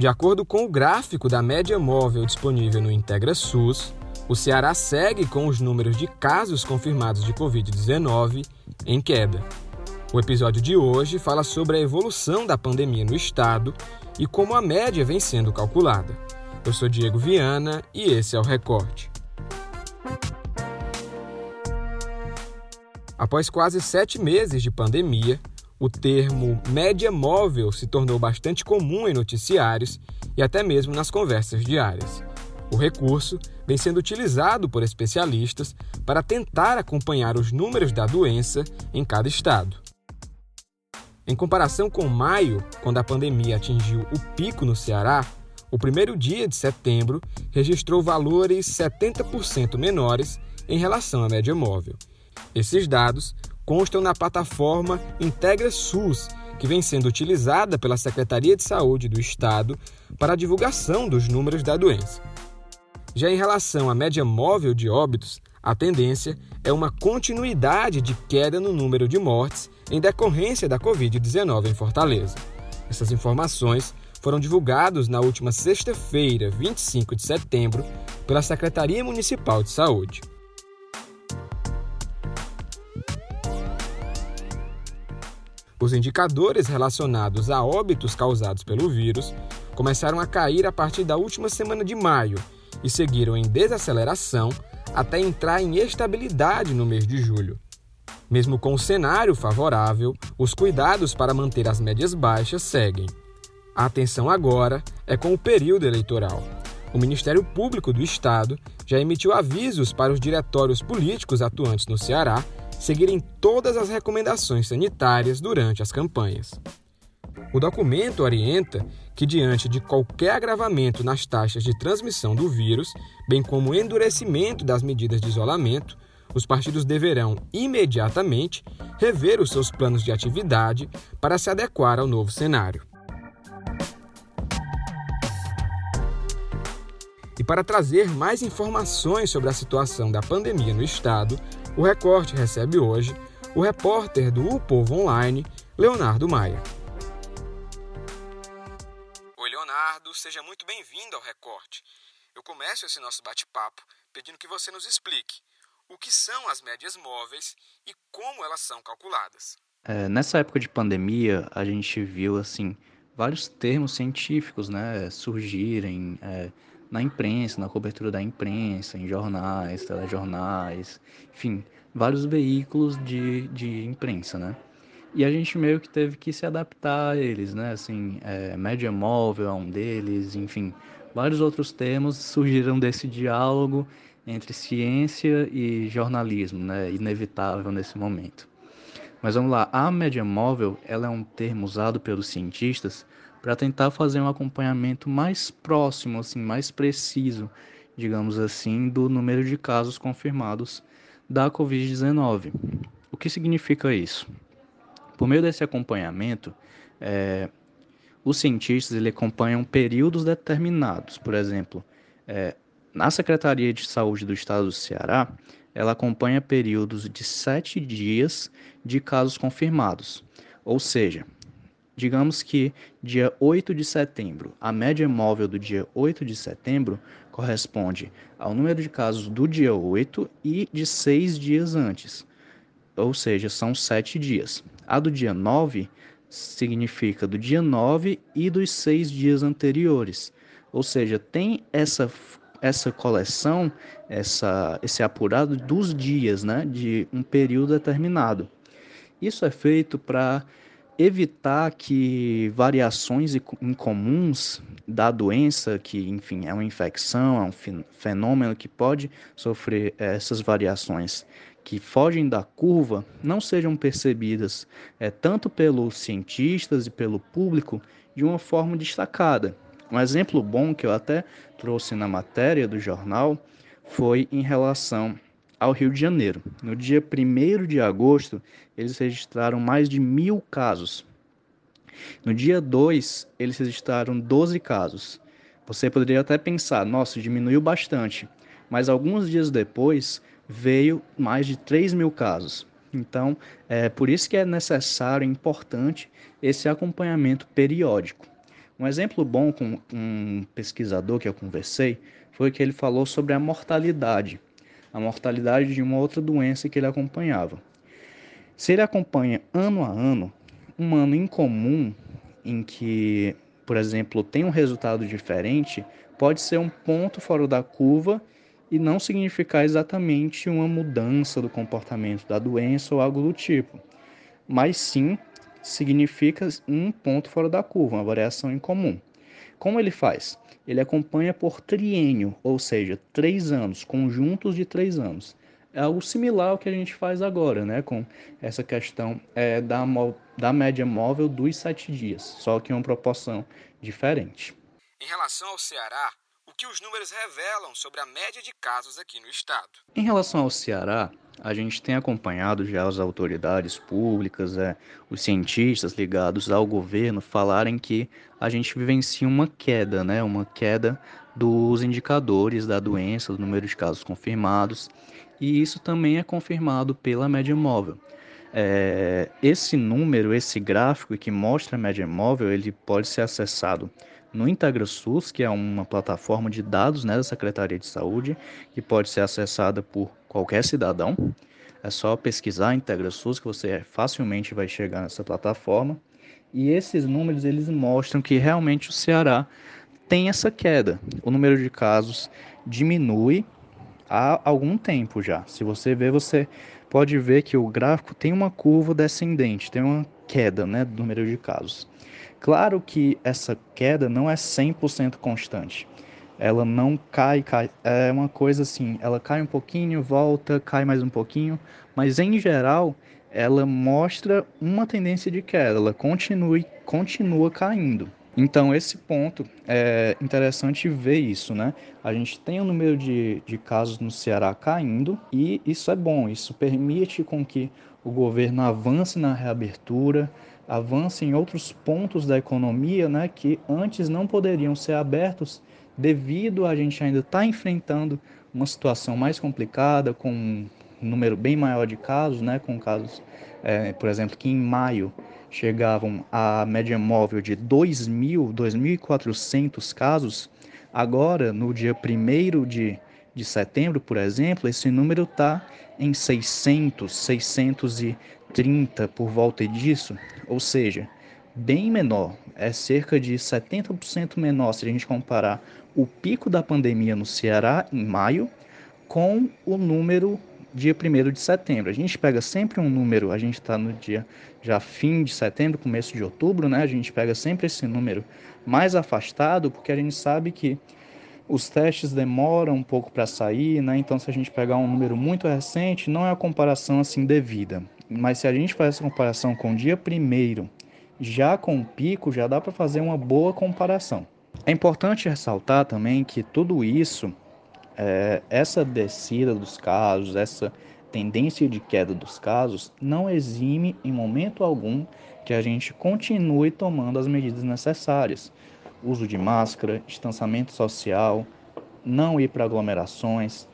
De acordo com o gráfico da média móvel disponível no Integra SUS, o Ceará segue com os números de casos confirmados de Covid-19 em queda. O episódio de hoje fala sobre a evolução da pandemia no estado e como a média vem sendo calculada. Eu sou Diego Viana e esse é o Recorte. Após quase sete meses de pandemia, o termo média móvel se tornou bastante comum em noticiários e até mesmo nas conversas diárias. O recurso vem sendo utilizado por especialistas para tentar acompanhar os números da doença em cada estado. Em comparação com maio, quando a pandemia atingiu o pico no Ceará, o primeiro dia de setembro registrou valores 70% menores em relação à média móvel. Esses dados constam na plataforma Integra SUS, que vem sendo utilizada pela Secretaria de Saúde do Estado para a divulgação dos números da doença. Já em relação à média móvel de óbitos, a tendência é uma continuidade de queda no número de mortes em decorrência da Covid-19 em Fortaleza. Essas informações foram divulgadas na última sexta-feira, 25 de setembro, pela Secretaria Municipal de Saúde. Os indicadores relacionados a óbitos causados pelo vírus começaram a cair a partir da última semana de maio e seguiram em desaceleração até entrar em estabilidade no mês de julho. Mesmo com o cenário favorável, os cuidados para manter as médias baixas seguem. A atenção agora é com o período eleitoral. O Ministério Público do Estado já emitiu avisos para os diretórios políticos atuantes no Ceará seguirem todas as recomendações sanitárias durante as campanhas. O documento orienta que, diante de qualquer agravamento nas taxas de transmissão do vírus, bem como endurecimento das medidas de isolamento, os partidos deverão imediatamente rever os seus planos de atividade para se adequar ao novo cenário. E para trazer mais informações sobre a situação da pandemia no estado, o Recorte recebe hoje o repórter do O Povo Online, Leonardo Maia. Oi, Leonardo, seja muito bem-vindo ao Recorte. Eu começo esse nosso bate-papo pedindo que você nos explique o que são as médias móveis e como elas são calculadas. É, nessa época de pandemia, a gente viu assim vários termos científicos né, surgirem é, na imprensa, na cobertura da imprensa, em jornais, telejornais, enfim, vários veículos de, de imprensa, né? E a gente meio que teve que se adaptar a eles, né? Assim, é, média móvel é um deles, enfim, vários outros termos surgiram desse diálogo entre ciência e jornalismo, né? Inevitável nesse momento. Mas vamos lá, a média móvel, ela é um termo usado pelos cientistas para tentar fazer um acompanhamento mais próximo, assim, mais preciso, digamos assim, do número de casos confirmados da Covid-19. O que significa isso? Por meio desse acompanhamento, é, os cientistas ele acompanham períodos determinados. Por exemplo, é, na Secretaria de Saúde do Estado do Ceará, ela acompanha períodos de sete dias de casos confirmados. Ou seja, Digamos que dia 8 de setembro, a média móvel do dia 8 de setembro corresponde ao número de casos do dia 8 e de seis dias antes, ou seja, são sete dias. A do dia 9 significa do dia 9 e dos seis dias anteriores, ou seja, tem essa essa coleção, essa, esse apurado dos dias, né, de um período determinado. Isso é feito para evitar que variações incomuns da doença, que enfim é uma infecção, é um fenômeno que pode sofrer eh, essas variações que fogem da curva, não sejam percebidas é, tanto pelos cientistas e pelo público de uma forma destacada. Um exemplo bom que eu até trouxe na matéria do jornal foi em relação ao Rio de Janeiro. No dia 1 de agosto, eles registraram mais de mil casos. No dia 2, eles registraram 12 casos. Você poderia até pensar, nossa, diminuiu bastante. Mas alguns dias depois, veio mais de 3 mil casos. Então, é por isso que é necessário, importante, esse acompanhamento periódico. Um exemplo bom com um pesquisador que eu conversei foi que ele falou sobre a mortalidade, a mortalidade de uma outra doença que ele acompanhava. Se ele acompanha ano a ano, um ano incomum em que, por exemplo, tem um resultado diferente, pode ser um ponto fora da curva e não significar exatamente uma mudança do comportamento da doença ou algo do tipo, mas sim significa um ponto fora da curva, uma variação incomum. Como ele faz? Ele acompanha por triênio, ou seja, três anos, conjuntos de três anos. É algo similar ao que a gente faz agora, né? Com essa questão é, da, da média móvel dos sete dias, só que em uma proporção diferente. Em relação ao Ceará, o que os números revelam sobre a média de casos aqui no estado? Em relação ao Ceará, a gente tem acompanhado já as autoridades públicas, é, os cientistas ligados ao governo falarem que a gente vivencia uma queda, né, uma queda dos indicadores da doença, do número de casos confirmados, e isso também é confirmado pela média móvel. É, esse número, esse gráfico que mostra a média móvel, ele pode ser acessado no IntegraSUS, que é uma plataforma de dados né, da Secretaria de Saúde, que pode ser acessada por qualquer cidadão. É só pesquisar IntegraSUS que você facilmente vai chegar nessa plataforma. E esses números eles mostram que realmente o Ceará tem essa queda. O número de casos diminui há algum tempo já. Se você ver, você pode ver que o gráfico tem uma curva descendente, tem uma queda né, do número de casos. Claro que essa queda não é 100% constante. Ela não cai, cai, é uma coisa assim, ela cai um pouquinho, volta, cai mais um pouquinho, mas em geral ela mostra uma tendência de queda, ela continue, continua caindo. Então, esse ponto é interessante ver isso, né? A gente tem o um número de, de casos no Ceará caindo e isso é bom, isso permite com que o governo avance na reabertura, avance em outros pontos da economia né, que antes não poderiam ser abertos devido a gente ainda estar tá enfrentando uma situação mais complicada, com um número bem maior de casos, né, com casos, é, por exemplo, que em maio chegavam a média móvel de 2.000, 2.400 casos, agora, no dia 1 de, de setembro, por exemplo, esse número está em 600, 630 por volta disso, ou seja, bem menor, é cerca de 70% menor se a gente comparar o pico da pandemia no Ceará em maio com o número dia 1 de setembro. A gente pega sempre um número, a gente está no dia já fim de setembro, começo de outubro, né? A gente pega sempre esse número mais afastado, porque a gente sabe que os testes demoram um pouco para sair, né? Então, se a gente pegar um número muito recente, não é a comparação assim devida. Mas se a gente faz essa comparação com o dia primeiro, já com o pico, já dá para fazer uma boa comparação. É importante ressaltar também que tudo isso, é, essa descida dos casos, essa tendência de queda dos casos, não exime em momento algum que a gente continue tomando as medidas necessárias uso de máscara, distanciamento social, não ir para aglomerações.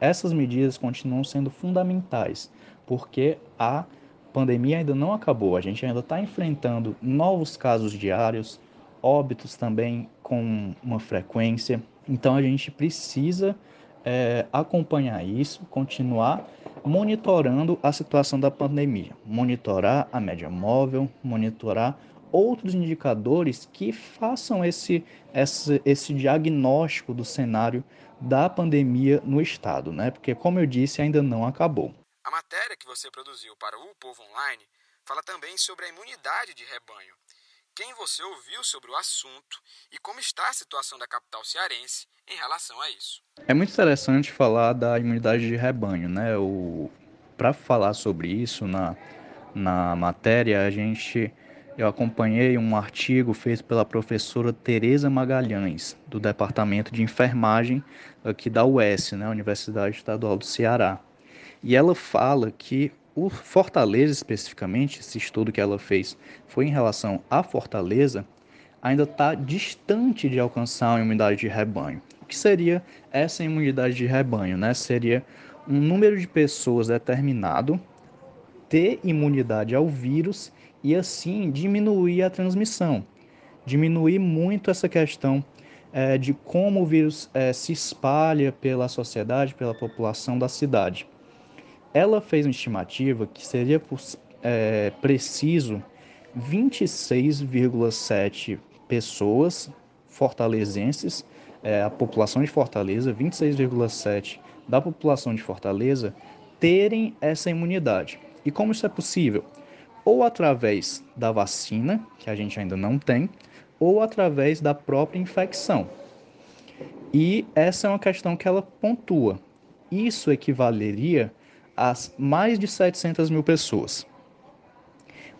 Essas medidas continuam sendo fundamentais, porque a pandemia ainda não acabou, a gente ainda está enfrentando novos casos diários, óbitos também com uma frequência. Então a gente precisa é, acompanhar isso, continuar monitorando a situação da pandemia, monitorar a média móvel, monitorar outros indicadores que façam esse, esse, esse diagnóstico do cenário da pandemia no estado, né? Porque, como eu disse, ainda não acabou. A matéria que você produziu para o Povo Online fala também sobre a imunidade de rebanho. Quem você ouviu sobre o assunto e como está a situação da capital cearense em relação a isso? É muito interessante falar da imunidade de rebanho, né? Para falar sobre isso na, na matéria, a gente eu acompanhei um artigo feito pela professora Tereza Magalhães, do Departamento de Enfermagem aqui da UES, né, Universidade Estadual do Ceará. E ela fala que o Fortaleza, especificamente, esse estudo que ela fez foi em relação à Fortaleza, ainda está distante de alcançar a imunidade de rebanho. O que seria essa imunidade de rebanho? Né? Seria um número de pessoas determinado ter imunidade ao vírus e assim diminuir a transmissão. diminuir muito essa questão é, de como o vírus é, se espalha pela sociedade, pela população da cidade. Ela fez uma estimativa que seria é, preciso 26,7 pessoas fortalezenses, é, a população de Fortaleza, 26,7 da população de Fortaleza, terem essa imunidade. E como isso é possível? Ou através da vacina, que a gente ainda não tem, ou através da própria infecção. E essa é uma questão que ela pontua. Isso equivaleria a mais de 700 mil pessoas.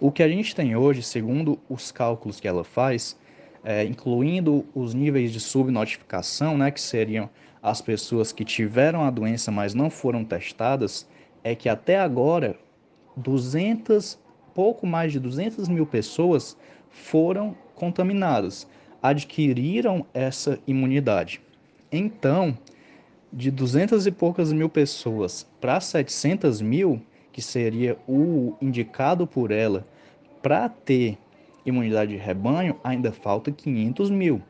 O que a gente tem hoje, segundo os cálculos que ela faz, é, incluindo os níveis de subnotificação, né, que seriam as pessoas que tiveram a doença, mas não foram testadas, é que até agora 200, pouco mais de 200 mil pessoas foram contaminadas, adquiriram essa imunidade. Então, de 200 e poucas mil pessoas para 700 mil, que seria o indicado por ela para ter imunidade de rebanho, ainda falta 500 mil.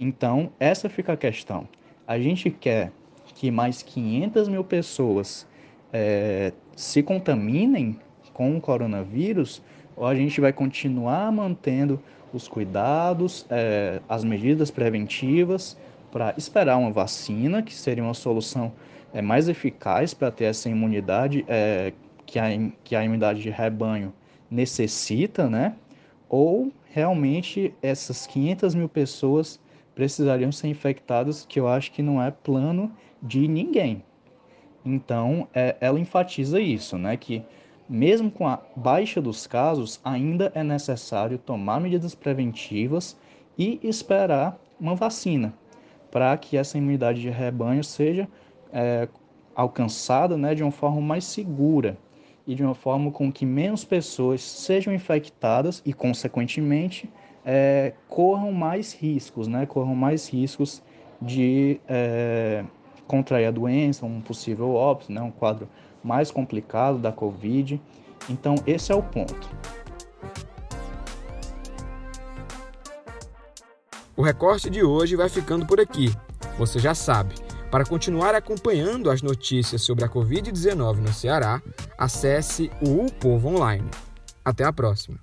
Então, essa fica a questão. A gente quer que mais 500 mil pessoas é, se contaminem com o coronavírus ou a gente vai continuar mantendo os cuidados, é, as medidas preventivas para esperar uma vacina, que seria uma solução é, mais eficaz para ter essa imunidade é, que, a, que a imunidade de rebanho necessita, né? Ou realmente essas 500 mil pessoas precisariam ser infectadas, que eu acho que não é plano de ninguém. Então, é, ela enfatiza isso, né? Que mesmo com a baixa dos casos, ainda é necessário tomar medidas preventivas e esperar uma vacina para que essa imunidade de rebanho seja é, alcançada né, de uma forma mais segura e de uma forma com que menos pessoas sejam infectadas e, consequentemente, é, corram mais riscos, né, corram mais riscos de é, contrair a doença, um possível óbito, né, um quadro mais complicado da Covid. Então, esse é o ponto. O recorte de hoje vai ficando por aqui. Você já sabe. Para continuar acompanhando as notícias sobre a Covid-19 no Ceará, acesse o U Povo Online. Até a próxima.